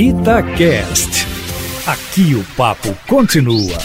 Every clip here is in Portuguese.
Itacast. Aqui o papo continua.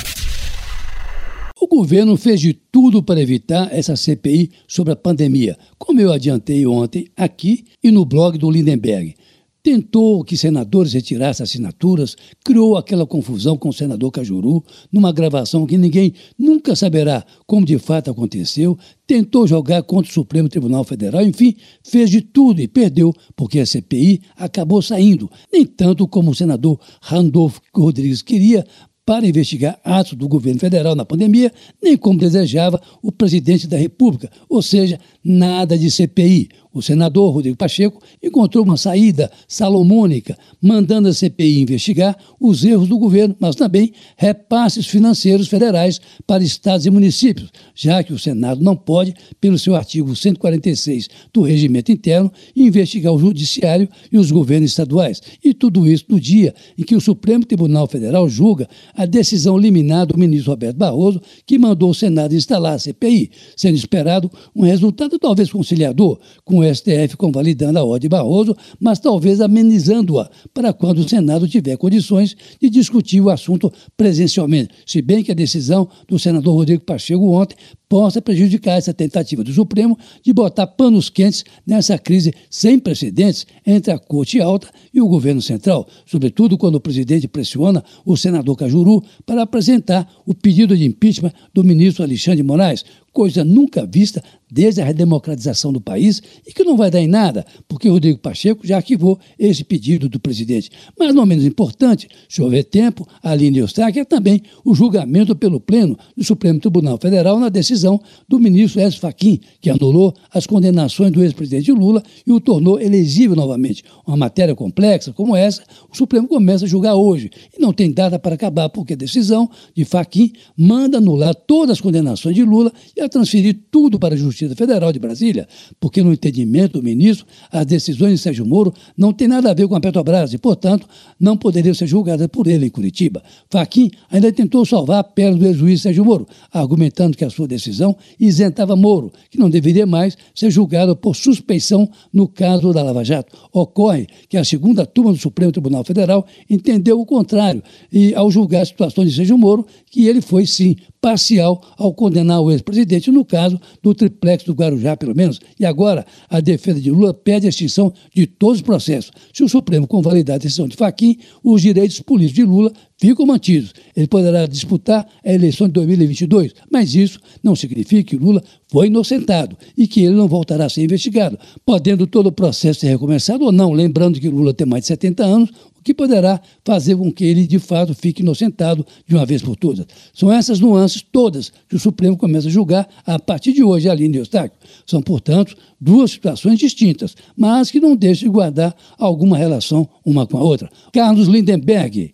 O governo fez de tudo para evitar essa CPI sobre a pandemia, como eu adiantei ontem aqui e no blog do Lindenberg tentou que senadores retirassem assinaturas, criou aquela confusão com o senador Cajuru, numa gravação que ninguém nunca saberá como de fato aconteceu, tentou jogar contra o Supremo Tribunal Federal, enfim, fez de tudo e perdeu, porque a CPI acabou saindo, nem tanto como o senador Randolfo Rodrigues queria, para investigar atos do governo federal na pandemia, nem como desejava o presidente da República, ou seja, nada de CPI. O senador Rodrigo Pacheco encontrou uma saída salomônica, mandando a CPI investigar os erros do governo, mas também repasses financeiros federais para estados e municípios, já que o Senado não pode, pelo seu artigo 146 do regimento interno, investigar o judiciário e os governos estaduais. E tudo isso no dia em que o Supremo Tribunal Federal julga a decisão liminar do ministro Roberto Barroso, que mandou o Senado instalar a CPI, sendo esperado um resultado talvez conciliador com o STF convalidando a ordem Barroso, mas talvez amenizando-a para quando o Senado tiver condições de discutir o assunto presencialmente. Se bem que a decisão do senador Rodrigo Pacheco ontem possa prejudicar essa tentativa do Supremo de botar panos quentes nessa crise sem precedentes entre a Corte Alta e o governo central, sobretudo quando o presidente pressiona o senador Cajuru para apresentar o pedido de impeachment do ministro Alexandre Moraes, coisa nunca vista desde a redemocratização do país e que não vai dar em nada, porque Rodrigo Pacheco já arquivou esse pedido do presidente. Mas, não menos importante, se houver tempo, a linha Eustáquio é também o julgamento pelo Pleno do Supremo Tribunal Federal na decisão do ministro Edson Fachin, que anulou as condenações do ex-presidente Lula e o tornou elegível novamente. Uma matéria complexa como essa, o Supremo começa a julgar hoje e não tem data para acabar, porque a decisão de Fachin manda anular todas as condenações de Lula e a transferir tudo para a Justiça Federal de Brasília, porque, no entendimento do ministro, as decisões de Sérgio Moro não têm nada a ver com a Petrobras e, portanto, não poderiam ser julgadas por ele em Curitiba. Faquim ainda tentou salvar a pele do ex-juiz Sérgio Moro, argumentando que a sua decisão isentava Moro, que não deveria mais ser julgado por suspeição no caso da Lava Jato. Ocorre que a segunda turma do Supremo Tribunal Federal entendeu o contrário e, ao julgar a situação de Sérgio Moro, que ele foi, sim, parcial ao condenar o ex-presidente, no caso do triplex do Guarujá, pelo menos. E agora, a defesa de Lula pede a extinção de todos os processos. Se o Supremo convalidar a decisão de Faquim, os direitos políticos de Lula ficam mantidos. Ele poderá disputar a eleição de 2022, mas isso não significa que Lula foi inocentado e que ele não voltará a ser investigado, podendo todo o processo ser recomeçado ou não, lembrando que Lula tem mais de 70 anos, que poderá fazer com que ele, de fato, fique inocentado de uma vez por todas. São essas nuances todas que o Supremo começa a julgar a partir de hoje, Aline Eustáquio. São, portanto, duas situações distintas, mas que não deixam de guardar alguma relação uma com a outra. Carlos Lindenberg,